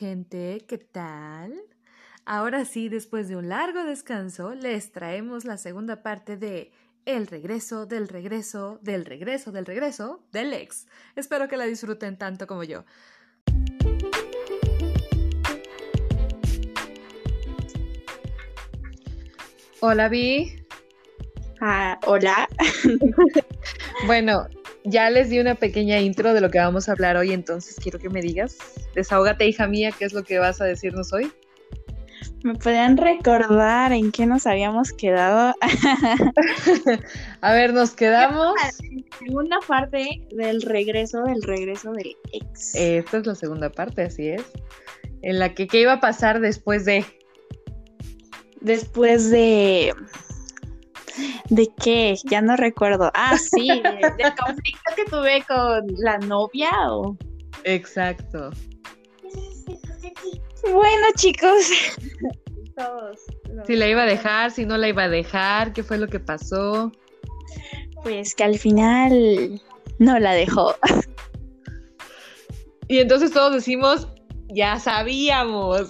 gente, ¿qué tal? Ahora sí, después de un largo descanso, les traemos la segunda parte de El regreso del regreso del regreso del regreso del ex. Espero que la disfruten tanto como yo. Hola, Vi. Ah, hola. bueno, ya les di una pequeña intro de lo que vamos a hablar hoy, entonces quiero que me digas, desahógate hija mía, ¿qué es lo que vas a decirnos hoy? ¿Me podrían recordar en qué nos habíamos quedado? a ver, nos quedamos. Segunda parte del regreso, del regreso del ex. Esta es la segunda parte, así es. En la que, ¿qué iba a pasar después de? Después de ¿De qué? Ya no recuerdo. Ah, sí, del conflicto que tuve con la novia o. Exacto. Bueno, chicos. Todos. Si la iba a dejar, si no la iba a dejar, ¿qué fue lo que pasó? Pues que al final no la dejó. Y entonces todos decimos, ya sabíamos.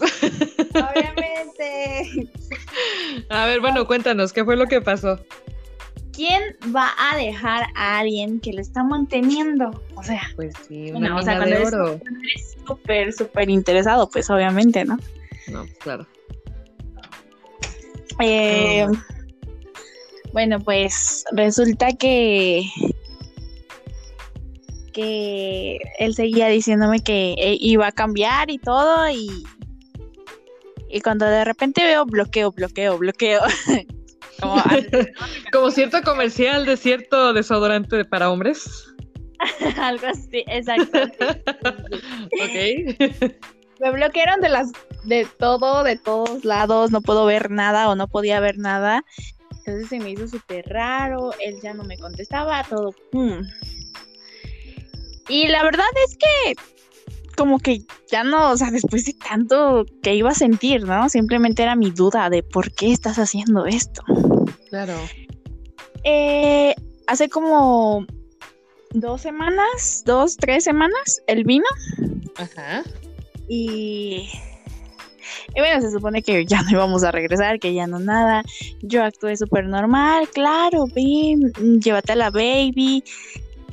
Obviamente. A ver, bueno, cuéntanos, ¿qué fue lo que pasó? ¿Quién va a dejar a alguien que lo está manteniendo? O sea, pues sí, una o sea, de oro. Eres súper, súper interesado, pues obviamente, ¿no? No, claro. Eh, bueno, pues resulta que que él seguía diciéndome que eh, iba a cambiar y todo y y cuando de repente veo bloqueo, bloqueo, bloqueo. Como, cierto comercial de cierto desodorante para hombres. Algo así, exacto. ok. Me bloquearon de las de todo, de todos lados, no puedo ver nada o no podía ver nada. Entonces se me hizo súper raro, él ya no me contestaba, todo. Y la verdad es que como que ya no, o sea, después de tanto que iba a sentir, ¿no? Simplemente era mi duda de por qué estás haciendo esto. Claro. Eh, hace como dos semanas, dos, tres semanas, él vino. Ajá. Y, y bueno, se supone que ya no íbamos a regresar, que ya no nada. Yo actué súper normal, claro, ven, llévate a la baby.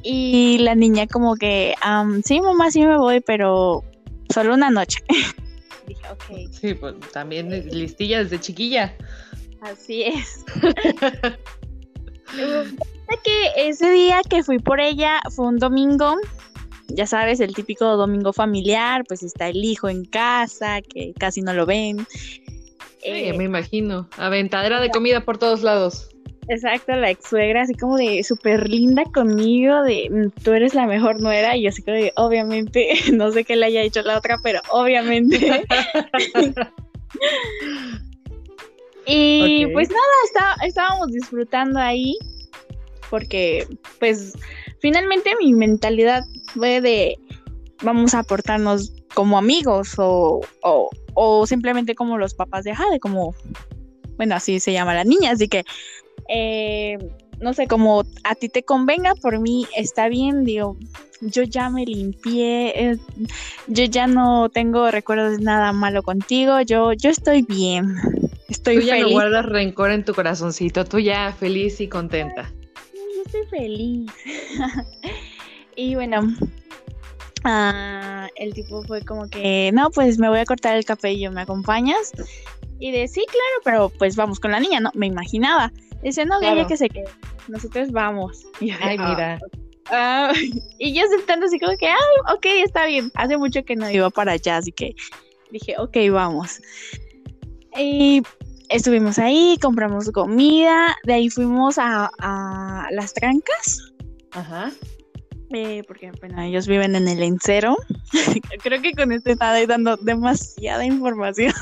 Y la niña como que, sí, mamá, sí me voy, pero solo una noche. Dije, ok. Sí, pues también listilla desde chiquilla. Así es. que ese día que fui por ella fue un domingo, ya sabes, el típico domingo familiar, pues está el hijo en casa, que casi no lo ven. Sí, me eh, imagino. Aventadera de comida por todos lados. Exacto, la ex suegra, así como de súper linda conmigo, de mm, tú eres la mejor nuera, y yo así como de, obviamente, no sé qué le haya dicho la otra, pero obviamente. y pues nada, estábamos disfrutando ahí, porque pues finalmente mi mentalidad fue de, vamos a aportarnos como amigos o, o, o simplemente como los papás de Jade, como bueno, así se llama la niña, así que eh, no sé, como a ti te convenga, por mí está bien, digo, yo ya me limpié, eh, yo ya no tengo recuerdos de nada malo contigo, yo, yo estoy bien, estoy tú ya no guardas rencor en tu corazoncito, tú ya feliz y contenta. yo estoy feliz. y bueno, ah, el tipo fue como que, no, pues me voy a cortar el cabello, ¿me acompañas? Y de sí, claro, pero pues vamos con la niña, ¿no? Me imaginaba. Dice, no, claro. que se quede. Nosotros vamos. Y Ay, mira. Ah, y yo aceptando así como que, ay, ok, está bien. Hace mucho que no iba para allá, así que dije, ok, vamos. Y estuvimos ahí, compramos comida, de ahí fuimos a, a las trancas. Ajá. Eh, porque bueno, ellos viven en el encero. Creo que con este está dando demasiada información.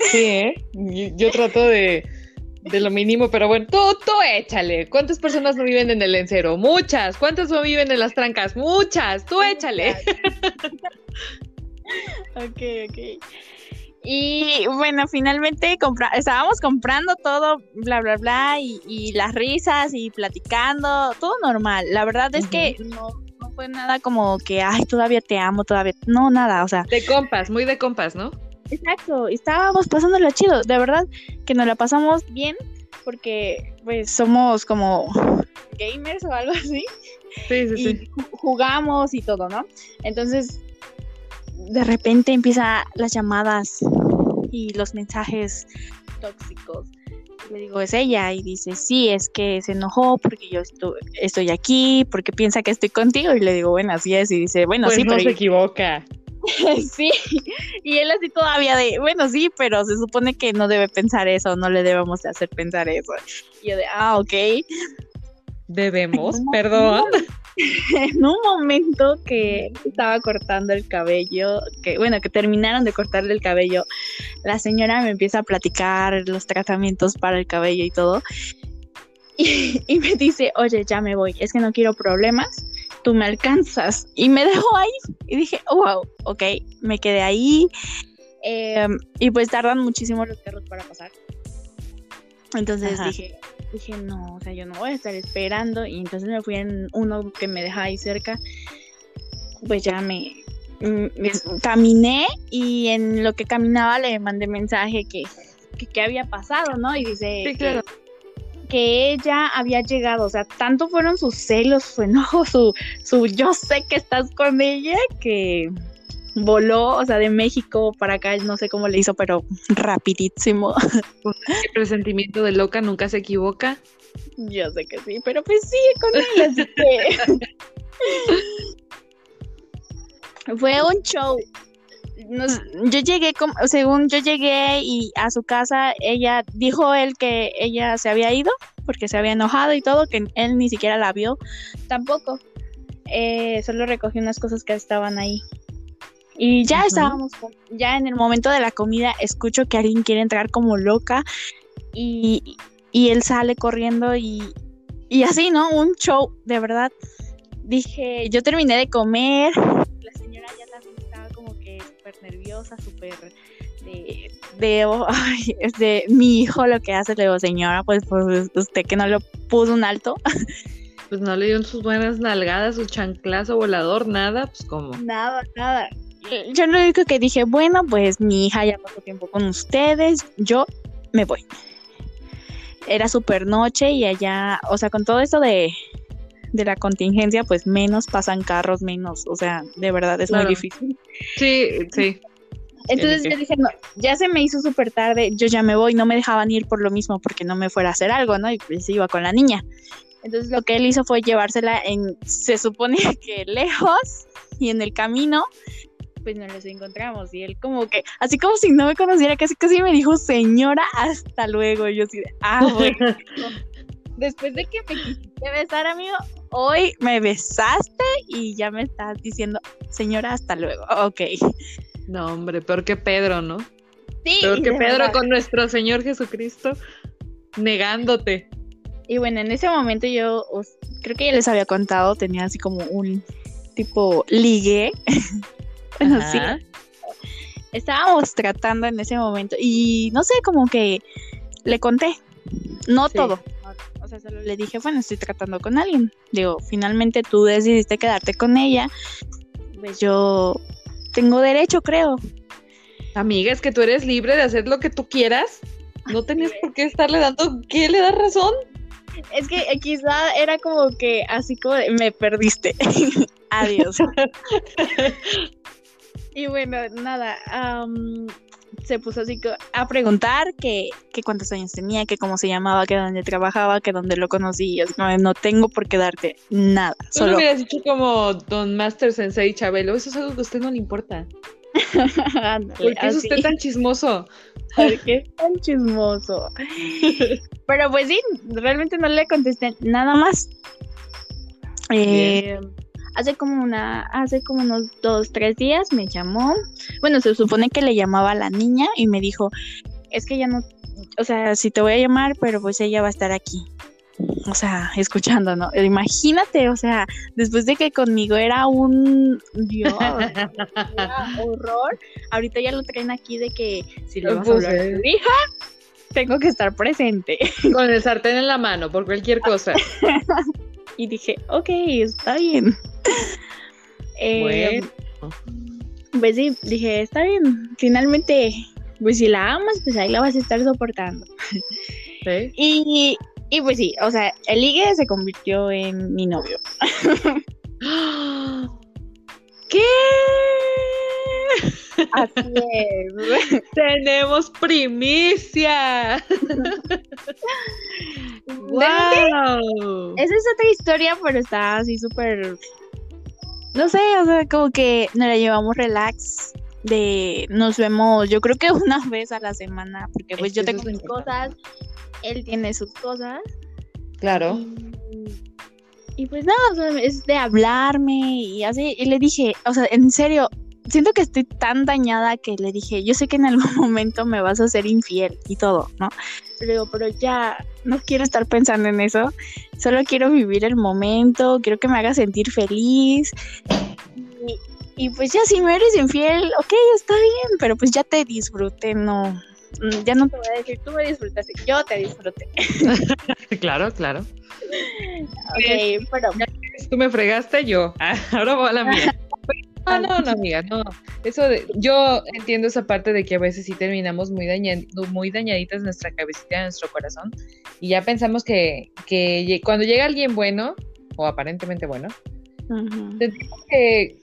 sí, ¿eh? yo trato de de lo mínimo, pero bueno, tú, tú échale. ¿Cuántas personas no viven en el encero? Muchas. ¿Cuántas no viven en las trancas? Muchas. Tú échale. ok, ok. Y bueno, finalmente compra estábamos comprando todo, bla, bla, bla, y, las risas y platicando, todo normal. La verdad es que no, fue nada como que, ay, todavía te amo, todavía. No, nada, o sea. De compas, muy de compas, ¿no? Exacto, estábamos pasándola chido, de verdad que nos la pasamos bien porque pues somos como gamers o algo así. Sí, sí, sí. Jugamos y todo, ¿no? Entonces, de repente empieza las llamadas y los mensajes tóxicos. Le digo, es ella y dice, sí, es que se enojó porque yo estoy, estoy aquí, porque piensa que estoy contigo. Y le digo, bueno, así es. Y dice, bueno, pues sí, no se equivoca. sí, y él así todavía de, bueno, sí, pero se supone que no debe pensar eso, no le debemos de hacer pensar eso. Y yo de, ah, ok. Debemos, perdón. En un momento que estaba cortando el cabello, que bueno, que terminaron de cortarle el cabello, la señora me empieza a platicar los tratamientos para el cabello y todo. Y, y me dice, oye, ya me voy, es que no quiero problemas tú me alcanzas. Y me dejó ahí. Y dije, wow, ok, me quedé ahí. Em, y pues tardan muchísimo los carros para pasar. Entonces dije, dije, no, o sea, yo no voy a estar esperando. Y entonces me fui en uno que me deja ahí cerca. Pues ya me, mm, caminé y en lo que caminaba le mandé mensaje que, que, había pasado, ¿no? Y dice, sí, claro que ella había llegado, o sea, tanto fueron sus celos, su enojo, su, su yo sé que estás con ella, que voló, o sea, de México para acá, no sé cómo le hizo, pero rapidísimo. El presentimiento de loca nunca se equivoca. Yo sé que sí, pero pues sigue con él, así que... Fue un show. Yo llegué, como, según yo llegué y a su casa, ella dijo él que ella se había ido porque se había enojado y todo, que él ni siquiera la vio tampoco. Eh, solo recogió unas cosas que estaban ahí. Y ya estábamos, ya en el momento de la comida, escucho que alguien quiere entrar como loca y, y él sale corriendo y, y así, ¿no? Un show, de verdad. Dije, yo terminé de comer, súper nerviosa, súper de, de, de mi hijo lo que hace, le digo, señora, pues, pues usted que no le puso un alto. Pues no le dio sus buenas nalgadas, su chanclazo volador, nada, pues como. Nada, nada. Yo lo único que dije, bueno, pues mi hija ya pasó tiempo con ustedes, yo me voy. Era super noche y allá, o sea, con todo esto de, de la contingencia, pues menos pasan carros, menos, o sea, de verdad es muy difícil. Sí, sí. Entonces yo dije, no, ya se me hizo súper tarde, yo ya me voy, no me dejaban ir por lo mismo, porque no me fuera a hacer algo, ¿no? Y pues iba con la niña. Entonces lo que él hizo fue llevársela en, se supone que lejos, y en el camino, pues nos los encontramos. Y él como que, así como si no me conociera, casi casi me dijo, señora, hasta luego. Y yo así ah, bueno. Después de que me quisiste besar, amigo, hoy me besaste y ya me estás diciendo, señora, hasta luego. Ok. No, hombre, peor que Pedro, ¿no? Sí. Peor que Pedro con nuestro Señor Jesucristo negándote. Y bueno, en ese momento yo creo que ya les había contado, tenía así como un tipo ligue. bueno, sí. Estábamos tratando en ese momento y no sé, como que le conté, no todo. Sea, solo le dije, bueno, estoy tratando con alguien. Digo, finalmente tú decidiste quedarte con ella. Pues yo tengo derecho, creo. Amiga, es que tú eres libre de hacer lo que tú quieras. No tenías por qué estarle dando. ¿Qué le da razón? Es que quizá era como que así como me perdiste. Adiós. y bueno, nada. se puso así a preguntar que, cuántos años tenía, que cómo se llamaba, que dónde trabajaba, que dónde lo conocí. Y no, no tengo por qué darte nada. Tú solo... hubieras dicho como Don Master Sensei Chabelo, eso es algo que a usted no le importa. ¿Por qué es usted tan chismoso? ¿Por qué es tan chismoso? Pero pues sí, realmente no le contesté nada más. Eh, hace como una, hace como unos dos, tres días me llamó. Bueno, se supone que le llamaba a la niña y me dijo, es que ya no, o sea, sí te voy a llamar, pero pues ella va a estar aquí o sea, escuchando, ¿no? Imagínate, o sea, después de que conmigo era un Dios, horror, ahorita ya lo traen aquí de que si le vas a hablar a tu hija, tengo que estar presente. Con el sartén en la mano, por cualquier cosa. y dije, ok, está bien. Eh, pues sí, dije, está bien, finalmente, pues si la amas, pues ahí la vas a estar soportando. ¿Sí? Y, y pues sí, o sea, el ligue se convirtió en mi novio. ¿Qué? Así es. Tenemos primicia. wow. Esa es otra historia, pero está así súper. No sé, o sea, como que nos la llevamos relax. De nos vemos, yo creo que una vez a la semana, porque pues yo tengo mis cosas, él tiene sus cosas. Claro. Y, pues nada, es de hablarme y así. Y le dije, o sea, en serio, siento que estoy tan dañada que le dije, yo sé que en algún momento me vas a ser infiel y todo, ¿no? Pero, pero ya no quiero estar pensando en eso, solo quiero vivir el momento, quiero que me haga sentir feliz. Y, pues ya si me eres infiel, ok, está bien, pero pues ya te disfruté, no, mm, ya no te voy a decir, tú me disfrutaste, yo te disfruté. claro, claro. Ok, pero... Tú me fregaste, yo. Ahora voy a la mía. No, no, no, amiga, no. Eso de, yo entiendo esa parte de que a veces sí terminamos muy, muy dañaditas nuestra cabecita, nuestro corazón, y ya pensamos que, que cuando llega alguien bueno, o aparentemente bueno, que,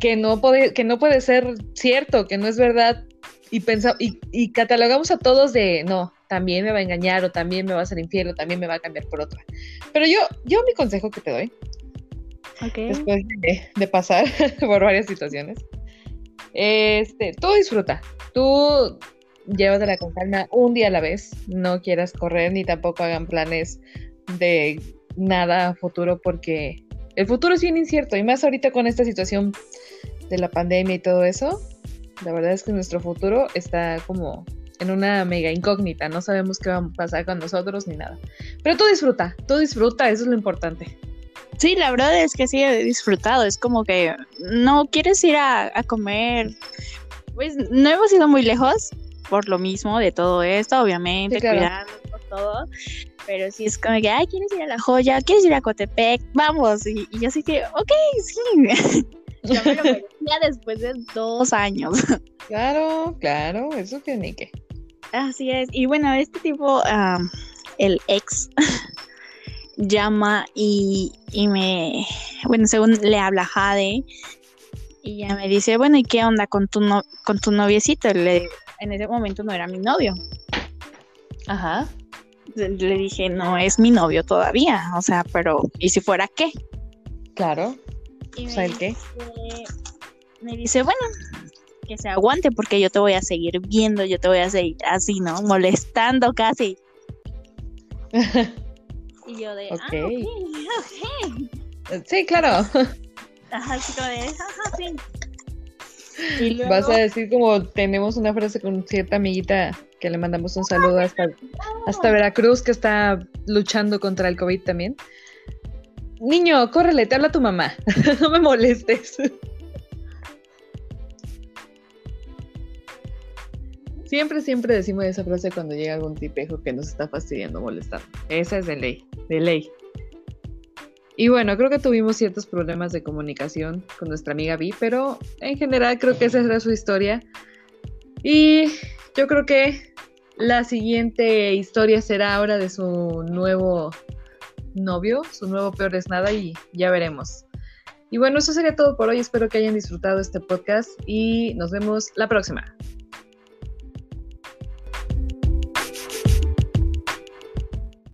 que, no puede, que no puede ser cierto, que no es verdad, y, pensa, y, y catalogamos a todos de, no, también me va a engañar, o también me va a ser infiel, o también me va a cambiar por otra. Pero yo, yo mi consejo que te doy después de, pasar por varias situaciones. Este, tú disfruta, tú llévatela con calma un día a la vez, no quieras correr ni tampoco hagan planes de nada futuro porque el futuro es bien incierto y más ahorita con esta situación de la pandemia y todo eso, la verdad es que nuestro futuro está como en una mega incógnita, no sabemos qué va a pasar con nosotros ni nada. Pero tú disfruta, tú disfruta, eso es lo importante. Sí, la verdad es que sí he disfrutado. Es como que no quieres ir a, comer. Pues no hemos ido muy lejos por lo mismo de todo esto, obviamente, cuidando todo. Pero sí es como que, ay, ¿quieres ir a La Joya? ¿Quieres ir a Cotepec? Vamos. Y, y así que, ok, sí. Yo me lo merecía después de dos años. Claro, claro, eso que. Así es. Y bueno, este tipo, el ex, llama y, me, bueno, según le habla Jade, y ya me dice, bueno, ¿y qué onda con tu, no, con tu noviecito? Le, en ese momento no era mi novio. Ajá. Le, dije, no es mi novio todavía, o sea, pero, ¿y si fuera qué? Claro. o sea, ¿el qué? me dice, bueno, que se aguante porque yo te voy a seguir viendo, yo te voy a seguir así, ¿no? Molestando casi. Y yo de, ah, okay. Sí, claro. Ajá, así como de, ajá, sí. Y Vas a decir como tenemos una frase con cierta amiguita que le mandamos un saludo hasta, hasta Veracruz que está luchando contra el COVID también. Niño, córrele, te habla tu mamá. no me molestes. Siempre, siempre decimos esa frase cuando llega algún tipejo que nos está fastidiando, molestando. Esa es de ley, de ley. Y bueno, creo que tuvimos ciertos problemas de comunicación con nuestra amiga Vi, pero en general creo que esa era su historia. Y yo creo que la siguiente historia será ahora de su nuevo novio, su nuevo peor es nada y ya veremos. Y bueno, eso sería todo por hoy. Espero que hayan disfrutado este podcast y nos vemos la próxima.